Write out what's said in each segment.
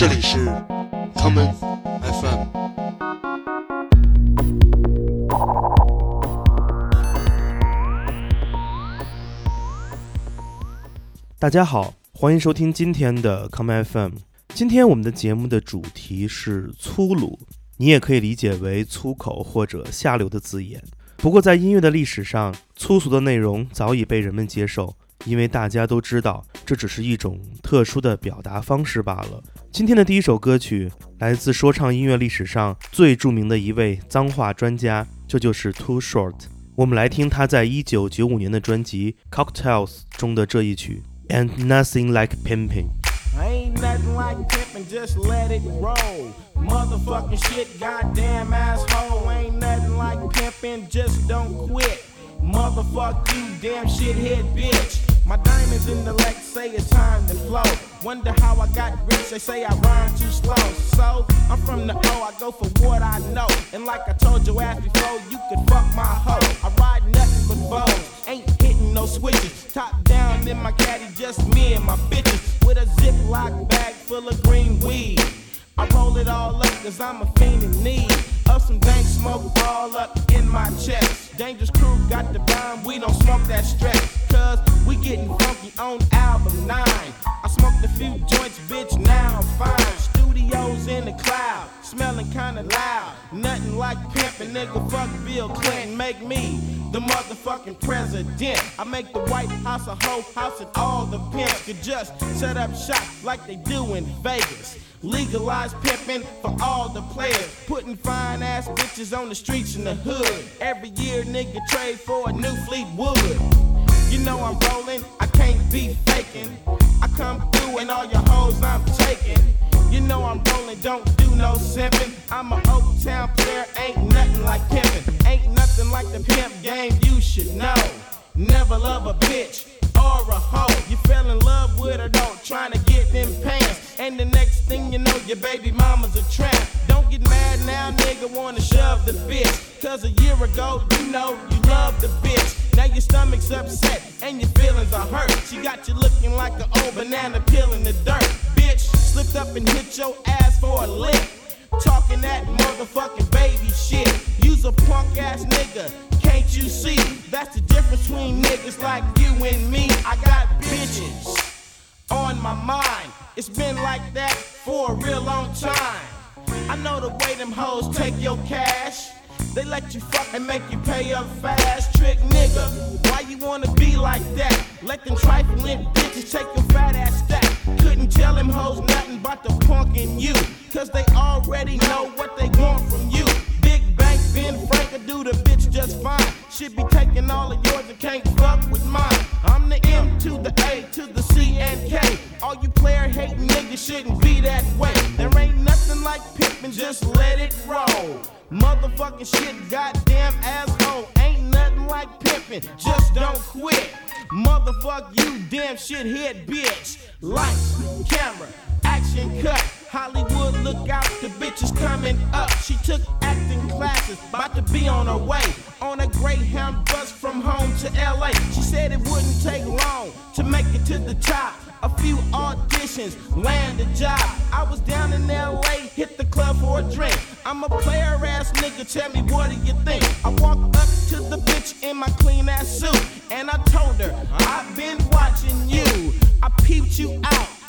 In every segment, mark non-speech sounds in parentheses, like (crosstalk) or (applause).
这里是 common FM。大家好，欢迎收听今天的 common FM。今天我们的节目的主题是粗鲁，你也可以理解为粗口或者下流的字眼。不过在音乐的历史上，粗俗的内容早已被人们接受。因为大家都知道，这只是一种特殊的表达方式罢了。今天的第一首歌曲来自说唱音乐历史上最著名的一位脏话专家，这就是 Too Short。我们来听他在一九九五年的专辑《Cocktails》中的这一曲，And Nothing Like Pimping。I Ain't nothing like pimpin', just let it roll. Motherfucking shit, goddamn asshole. Ain't nothing like pimpin', just don't quit. Motherfuck you, damn shithead bitch. My diamonds in the lake say it's time to flow. Wonder how I got rich, they say I rhyme too slow. So, I'm from the O, I go for what I know. And like I told your ass before, you could fuck my hoe. I ride nothing but bows, ain't hitting no switches. Top down in my caddy, just me and my bitches. With a Ziploc bag full of green weed. I roll it all up, cause I'm a fiend in need of some dank smoke all up in my chest. Dangerous crew got the bomb, we don't smoke that stress. Cause we getting funky on album 9. I smoked a few joints, bitch, now I'm fine. Studios in the cloud, smelling kinda loud. Nothing like pimpin', nigga, fuck Bill Clinton. Make me the motherfucking president. I make the White House a whole house and all the pimps could just set up shop like they do in Vegas. Legalize pimping for all the players. Putting fine ass bitches on the streets in the hood. Every year, nigga trade for a new Fleetwood. You know I'm rolling, I can't be faking. I come through and all your hoes I'm taking. You know I'm rolling, don't do no simping. I'm a Oak Town player, ain't nothing like pimping. Like the pimp game, you should know. Never love a bitch or a hoe. You fell in love with her, don't trying to get them pants. And the next thing you know, your baby mama's a tramp. Don't get mad now, nigga, wanna shove the bitch. Cause a year ago, you know you loved the bitch. Now your stomach's upset and your feelings are hurt. She got you looking like an old banana peel in the dirt. Bitch, slipped up and hit your ass for a lick. Talking that motherfucking baby shit. Use a punk ass nigga. Can't you see? That's the difference between niggas like you and me. I got bitches on my mind. It's been like that for a real long time. I know the way them hoes take your cash. They let you fuck and make you pay up fast. Trick nigga, why you wanna be like that? Let them trifling bitches take your fat ass stack. Couldn't tell them hoes nothing about the punk in you. Cause they already know what they want from you. Big Bank, Ben Frank do the bitch just fine. Should be taking all of yours and can't fuck with mine. I'm the M to the A to the C and K. All you player hating niggas shouldn't be that way. There ain't nothing like pimpin', just let it roll. Motherfucking shit, goddamn asshole. Ain't nothing like pimpin', just don't quit. Motherfuck you, damn shithead bitch. Lights, camera, action cut. Hollywood, look out, the bitch is coming up. She took acting classes, about to be on her way. On a Greyhound bus from home to LA. She said it wouldn't take long to make it to the top. A few auditions, land a job. I was down in LA, hit the club for a drink. I'm a player ass nigga, tell me what do you think? I walked up to the bitch in my clean ass suit, and I told her, I've been watching you. I peeped you out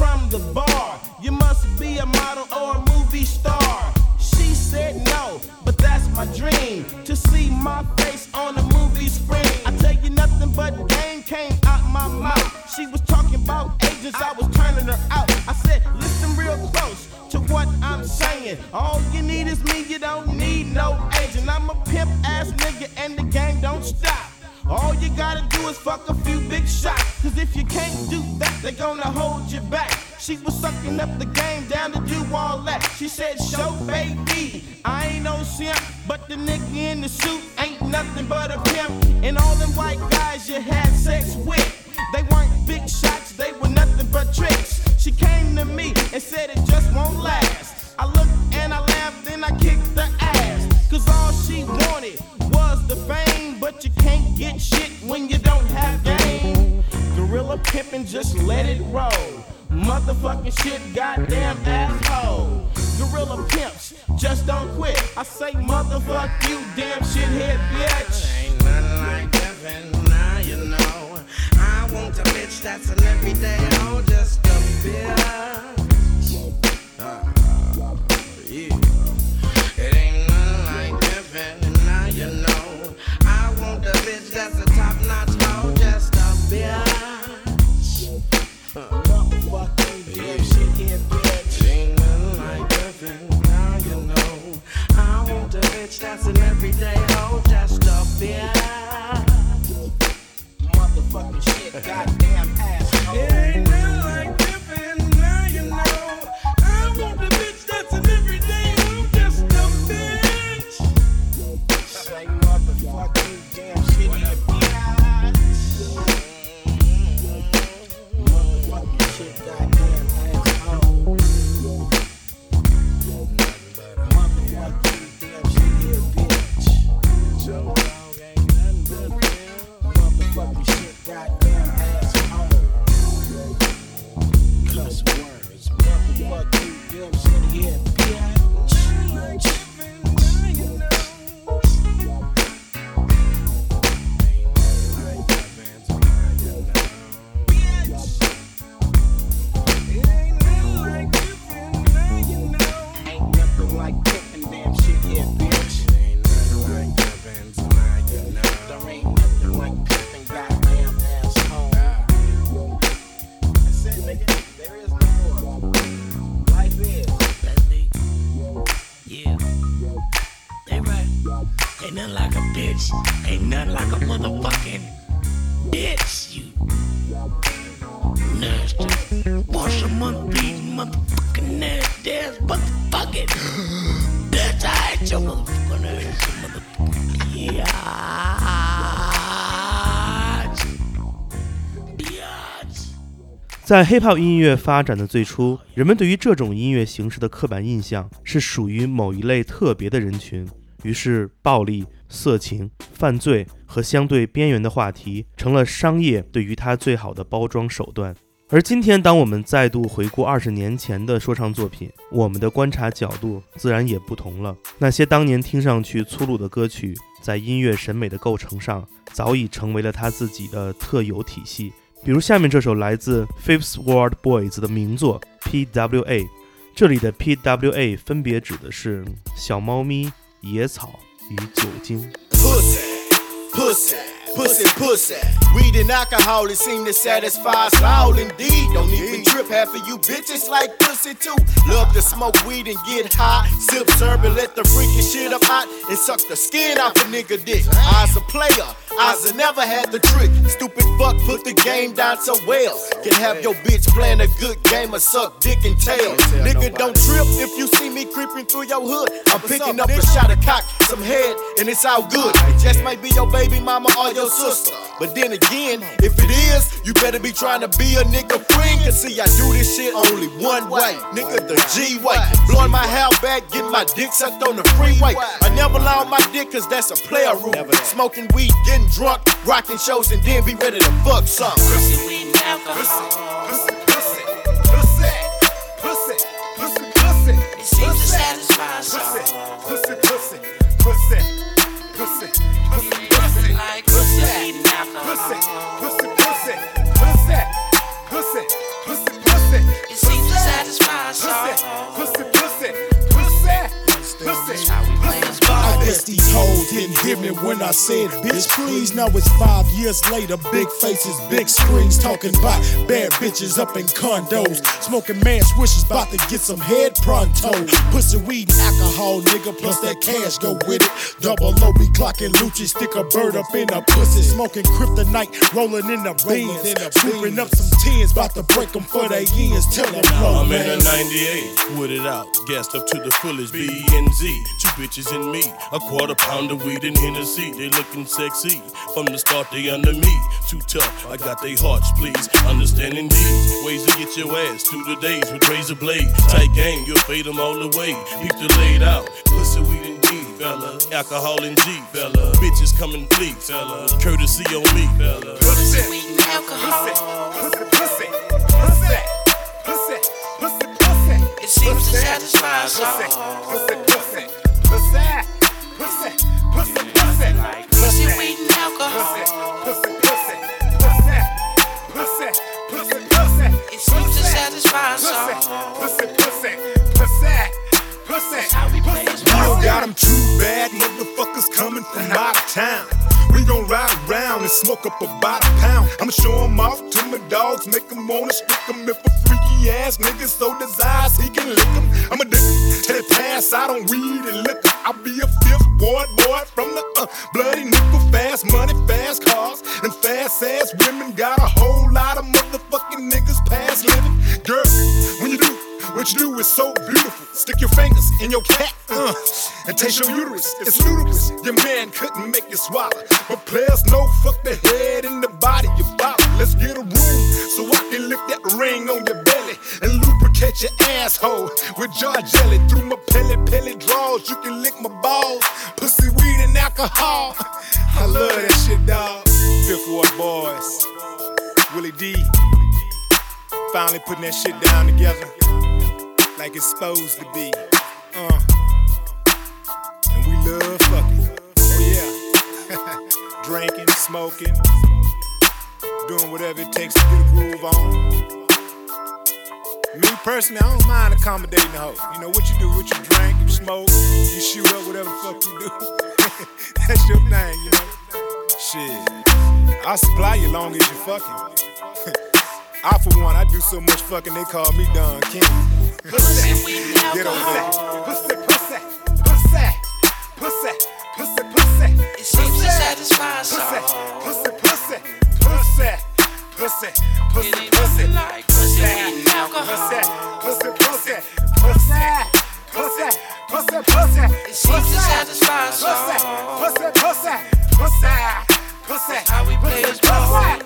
from the bar. You must be a model or a movie star. She said no, but that's my dream to see my face on a movie screen. I tell you nothing but game came out my mouth. She was talking about agents, I was turning her out. I said, listen real close to what I'm saying. All you need is me, you don't need no agent. I'm a pimp ass nigga, and the game don't stop. All you gotta do is fuck a few big shots. Cause if you can't do that, gonna hold you back. She was sucking up the game down to do all that. She said, Show baby, I ain't no simp, but the nigga in the suit ain't nothing but a pimp. And all them white guys you had sex with, they weren't big shots, they were nothing but tricks. She came to me and said it just won't last. I looked and I laughed, then I kicked the ass. Cause all she wanted was the fame, but you can't get shit when you pimpin', just let it roll. Motherfucking shit, goddamn asshole. Gorilla pimps, just don't quit. I say motherfuck you, damn shithead bitch. Ain't nothing like heaven, now you know. I want a bitch that's an everyday hoe, just a bitch. Ah, yeah. nothing like a bitch. Ain't nothing like a motherfucking bitch. You nasty. Wash a month beating motherfucking nasty ass motherfucking (gasps) bitch. I hate your motherfucking ass. you Motherfucking bitch. Bitch. 在 hip hop 音乐发展的最初，人们对于这种音乐形式的刻板印象是属于某一类特别的人群， 于是暴力、色情、犯罪和相对边缘的话题成了商业对于它最好的包装手段。而今天，当我们再度回顾二十年前的说唱作品，我们的观察角度自然也不同了。那些当年听上去粗鲁的歌曲，在音乐审美的构成上，早已成为了他自己的特有体系。比如下面这首来自 Fifth World Boys 的名作 P.W.A，这里的 P.W.A 分别指的是小猫咪、野草与酒精。 Pussy, pussy, pussy, pussy. Weed and alcohol, it seem to satisfy us all indeed. Don't even trip, half of you bitches like pussy too. Love to smoke weed and get high. Sip syrup and let the freaking shit up hot and suck the skin off a nigga dick. I's a player, A never had the trick. Stupid fuck put the game down so well. Can have your bitch playing a good game of suck dick and tail. Nigga, don't trip if you see me creeping through your hood. I'm picking up a shot of cock, some head, and it's all good. Just might be your baby mama or your sister. But then again, if it is, you better be trying to be a nigga friend. Cause see, I do this shit only one way. Nigga, the G way. Blowing my hair back, getting my dick sucked on the freeway. I never lie on my dick cause that's a player rule. Smoking weed, getting drunk, rocking shows, and then be ready to fuck some. Pussy, weed, and hoes me when I said, bitch, please. Now it's five years later, big faces, big screens, talking about bad bitches up in condos, smoking man swishes, about to get some head pronto. Pussy, weed, and alcohol, nigga, plus that cash go with it. Double O be clocking Lucci, stick a bird up in a pussy, smoking kryptonite, rolling in the beans, swooping up some tens, about to break them for their ends. Tell them, low, I'm in a 98, with it out, gassed up to the fullest. B and Z, two bitches and me, a quarter pound of weed in Hennessy, they looking sexy. From the start, they under me. Too tough, I got their hearts, please. Understanding these ways to get your ass through the days with razor blade. Tight game, you'll fade them all away. Keep the laid out, pussy weed and D, fella. Alcohol and G, fella. Bitches coming and fella. Courtesy on me, fella. Pussy, weed, and alcohol. Pussy, pussy, pussy, pussy, pussy, pussy. It seems to satisfy us all. Pussy, pussy, pussy, pussy, pussy, pussy, pussy. It's you to satisfy us all. Pussy, pussy, pussy, pussy, pussy. You don't got them too bad, motherfuckers coming from out of town. We gon' ride around and smoke up about a pound. I'ma show 'em off to my dogs, make 'em wanna stick 'em if a freaky ass nigga so desires he can lick 'em. I'ma dick 'em till they pass out on weed and liquor. I'll be a fifth ward boy from the uh, bloody nickel, fast money, fast cars, and fast ass women. Got a whole lot of motherfucking niggas past living. Girl, when you do what you do is so beautiful. Stick your fingers in your cat, uh, and taste your uterus. It's ludicrous. Your man couldn't make you swallow. But players know fuck the head and the body you follow. Let's get a room so I can lift that ring on your belly and lubricate your asshole with jar jelly. Through my pelly draws, you can lick my balls. Pussy, weed, and alcohol. (laughs) I love that shit, dog. Fifth Ward Boys. Willie D. Finally putting that shit down together like it's supposed to be. Uh. And we love fucking. Oh yeah. (laughs) Drinking, smoking, doing whatever it takes to get a groove on. Me personally, I don't mind accommodating the hoe. You know what you do, what you drink, you smoke, you shoot up, whatever the fuck you do. (laughs) That's your thing, you know. Shit. I'll supply you long as you fucking. (laughs) I for one, I do so much fucking they call me Don King. Pussy, weed, (laughs) and Get over alcohol. that. Pussy, pussy, pussy, pussy, pussy, pussy. It seems to satisfy us Pussy, all. pussy, pussy, pussy, pussy, pussy, It ain't pussy, pussy. how we play this ball.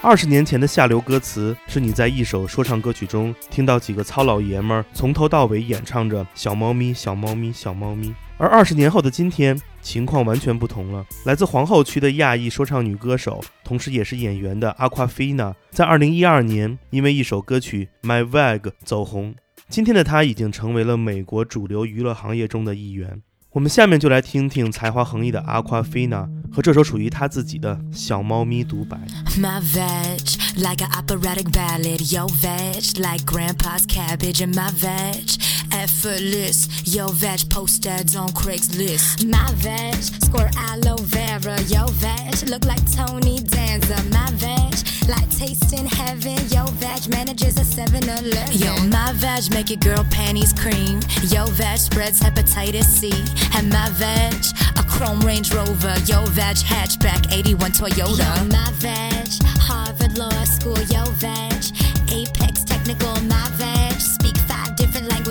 二十年前的下流歌词，是你在一首说唱歌曲中听到几个糙老爷们儿从头到尾演唱着“小猫咪，小猫咪，小猫咪”。而二十年后的今天，情况完全不同了。来自皇后区的亚裔说唱女歌手，同时也是演员的 Aquafina，在二零一二年因为一首歌曲《My Vag》走红。今天的她已经成为了美国主流娱乐行业中的一员。我们下面就来听听才华横溢的 Aquafina 和这首属于她自己的小猫咪独白。My veg, like an operatic ballad. Yo, veg, like grandpa's cabbage. And my veg, effortless. Yo, veg, post ads on Craigslist. My veg, squirt aloe vera. Yo, veg, look like Tony Danza. My veg, like tasting heaven. Yo, veg, manages a 7 Eleven. Yo, my veg, make your girl panties cream. Yo, veg, spreads hepatitis C. And my veg, a chrome Range Rover. Yo, veg, hatchback 81 Toyota. Yo, my veg, Harvard Law School. Yo, veg, Apex Technical. My veg,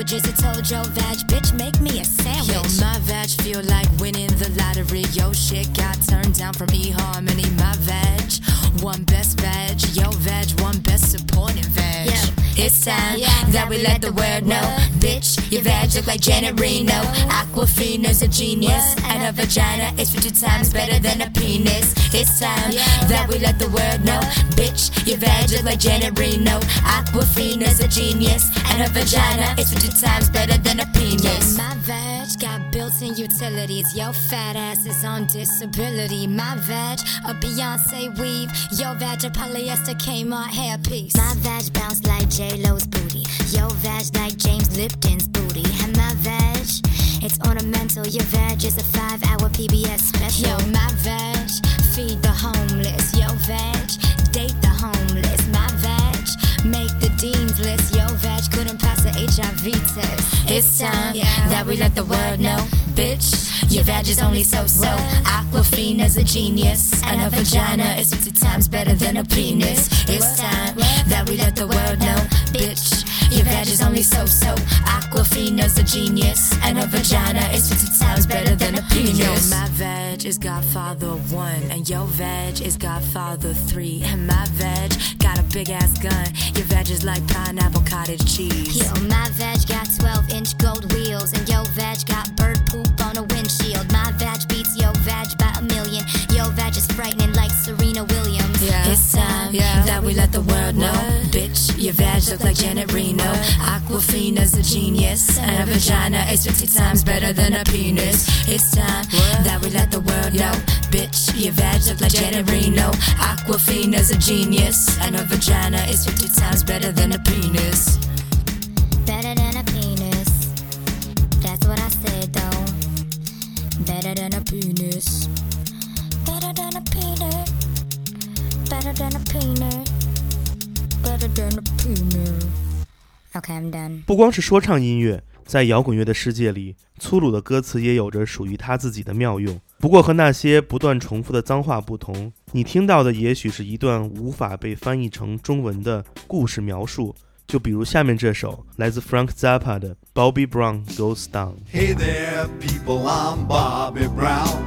languages. It's told yo, veg, bitch, make me a sandwich. Yo, my veg, feel like winning the lottery. Yo, shit got turned down from eHarmony. My veg, one best veg. Yo, veg, one best supporting veg. It's time that we let the world know. Bitch, your veg look like Janet Reno. Awkwafina's a genius, and her vagina is 50 times better than a penis. It's time that we let the world know. Bitch, your veg look like Janet Reno. Awkwafina's a genius, and her vagina is 50 times better than a penis. my veg got built-in utilities. Yo, fat ass is on disability. My veg, a Beyonce weave. Yo, veg, a polyester Kmart hairpiece. My veg bounce like J-Lo's booty. Yo, veg like James Lipton's booty. And my veg, it's ornamental. Your veg is a five-hour PBS special. Yo, my veg, feed the homeless. Yo, veg, date the homeless. My veg, make the dean's list. Yo, veg couldn't pass the HIV test. It's time yeah, that we let the world know, bitch. Your veg is only so-so. Awkwafina's a genius, and her vagina is 50 times better than a penis. It's time that we let the world know, bitch. Your veg is only so-so. Awkwafina's a genius, and her vagina is 50 times better than a penis. Yo, my veg is Godfather 1, and your veg is Godfather 3. And my veg got a big ass gun. Your veg is like pineapple cottage cheese. Yo, my veg got 12 inch gold wheels, and yo veg got bird million. Yo veg is frightening like Serena Williams. Yeah. It's time Yeah. that we let the world know. Bitch, your vag look like Janet Reno. Awkwafina's a genius. And a vagina is 50 times better than a penis. It's time that we let the world know. Bitch, your vag look like Janet Reno. Awkwafina's a genius. And a vagina is 50 times better than a penis. Okay, I'm done. 不光是说唱音乐，在摇滚乐的世界里，粗鲁的歌词也有着属于它自己的妙用。不过和那些不断重复的脏话不同，你听到的也许是一段无法被翻译成中文的故事描述。就比如下面这首来自 Frank Zappa 的《Bobby Brown Goes Down》。Hey there, people, I'm Bobby Brown.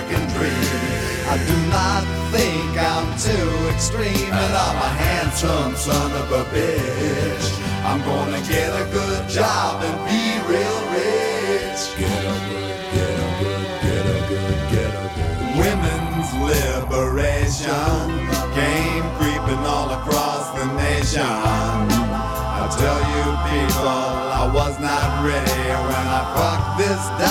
I'm too extreme, and I'm a handsome son of a bitch. I'm gonna get a good job and be real rich. Get a good, get a good, get a good, get a good. Women's liberation came creeping all across the nation. I tell you people, I was not ready when I fucked this dyke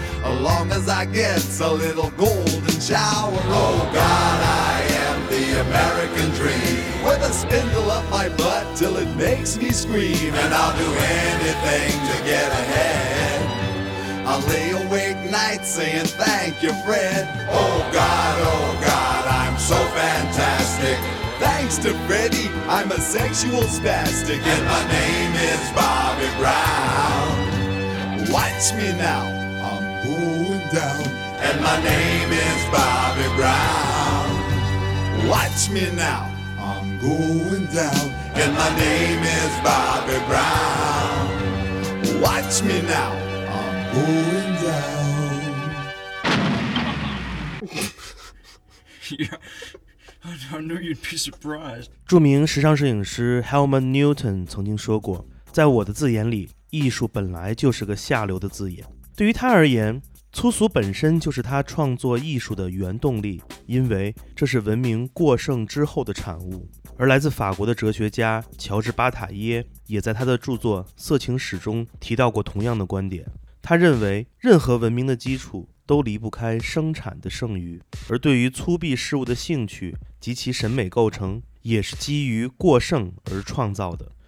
as long as I get a little golden shower. Oh God, I am the American dream. With a spindle up my butt till it makes me scream, and I'll do anything to get ahead. I lay awake nights saying thank you, Fred. Oh God, oh God, I'm so fantastic. Thanks to Freddie, I'm a sexual spastic, and my name is Bobby Brown. Watch me now, down, and my name is Bobby Brown. Watch me now, I'm going down, and my name is Bobby Brown. Watch me now, I'm going down. (laughs) yeah, I, I knew you'd be surprised. 着名时尚摄影师 Helmut Newton 曾经说过：“在我的字眼里，艺术本来就是个下流的字眼。对于他而言， 粗俗本身就是他创作艺术的原动力，因为这是文明过剩之后的产物。”而来自法国的哲学家乔治·巴塔耶也在他的著作《色情史》中提到过同样的观点。他认为，任何文明的基础都离不开生产的剩余，而对于粗鄙事物的兴趣及其审美构成，也是基于过剩而创造的。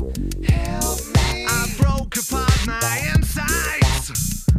Help me. I broke apart my insides.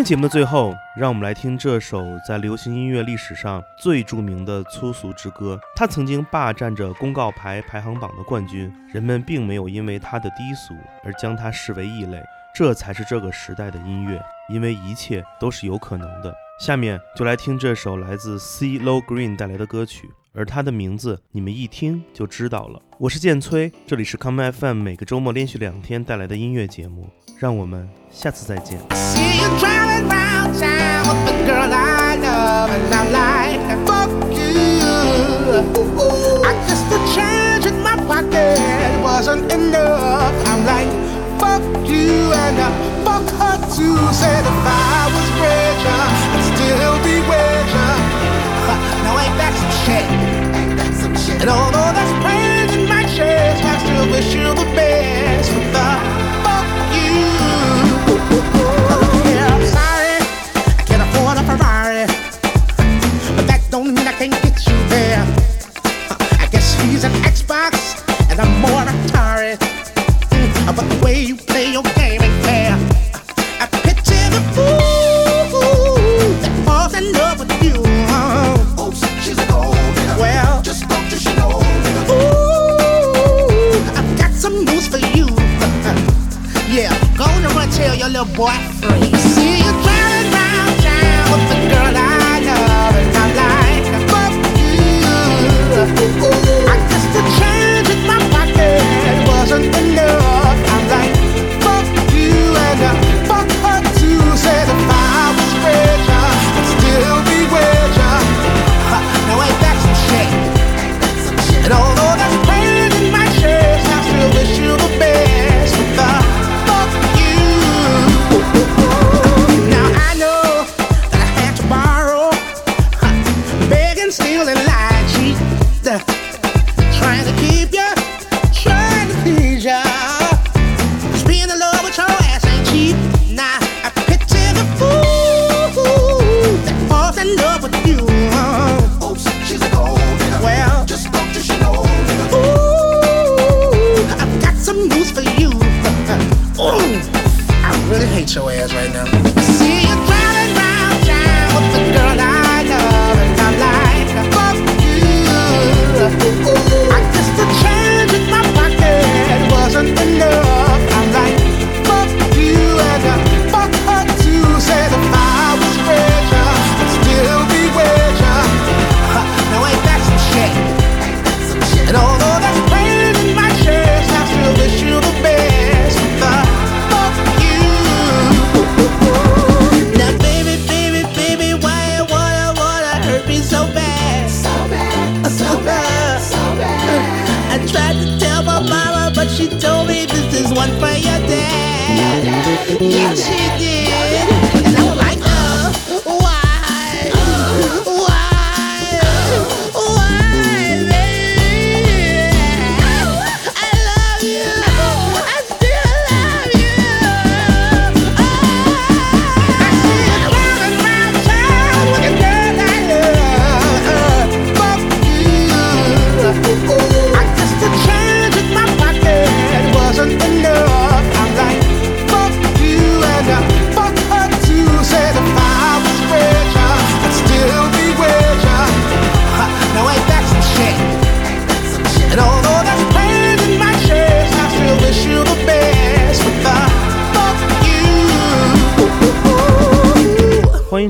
天节目的最后，让我们来听这首在流行音乐历史上最著名的粗俗之歌。它曾经霸占着公告牌排行榜的冠军，人们并没有因为它的低俗而将它视为异类。这才是这个时代的音乐，因为一切都是有可能的。下面就来听这首来自 C Low Green 带来的歌曲，而他的名字你们一听就知道了。我是建崔，这里是 Come FM 每个周末连续两天带来的音乐节目，让我们下次再见。See you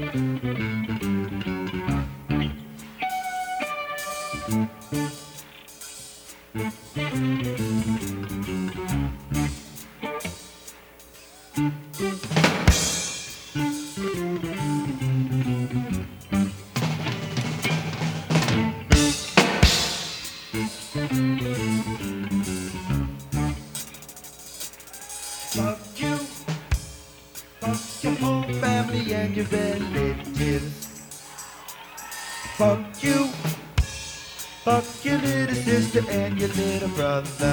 Thank little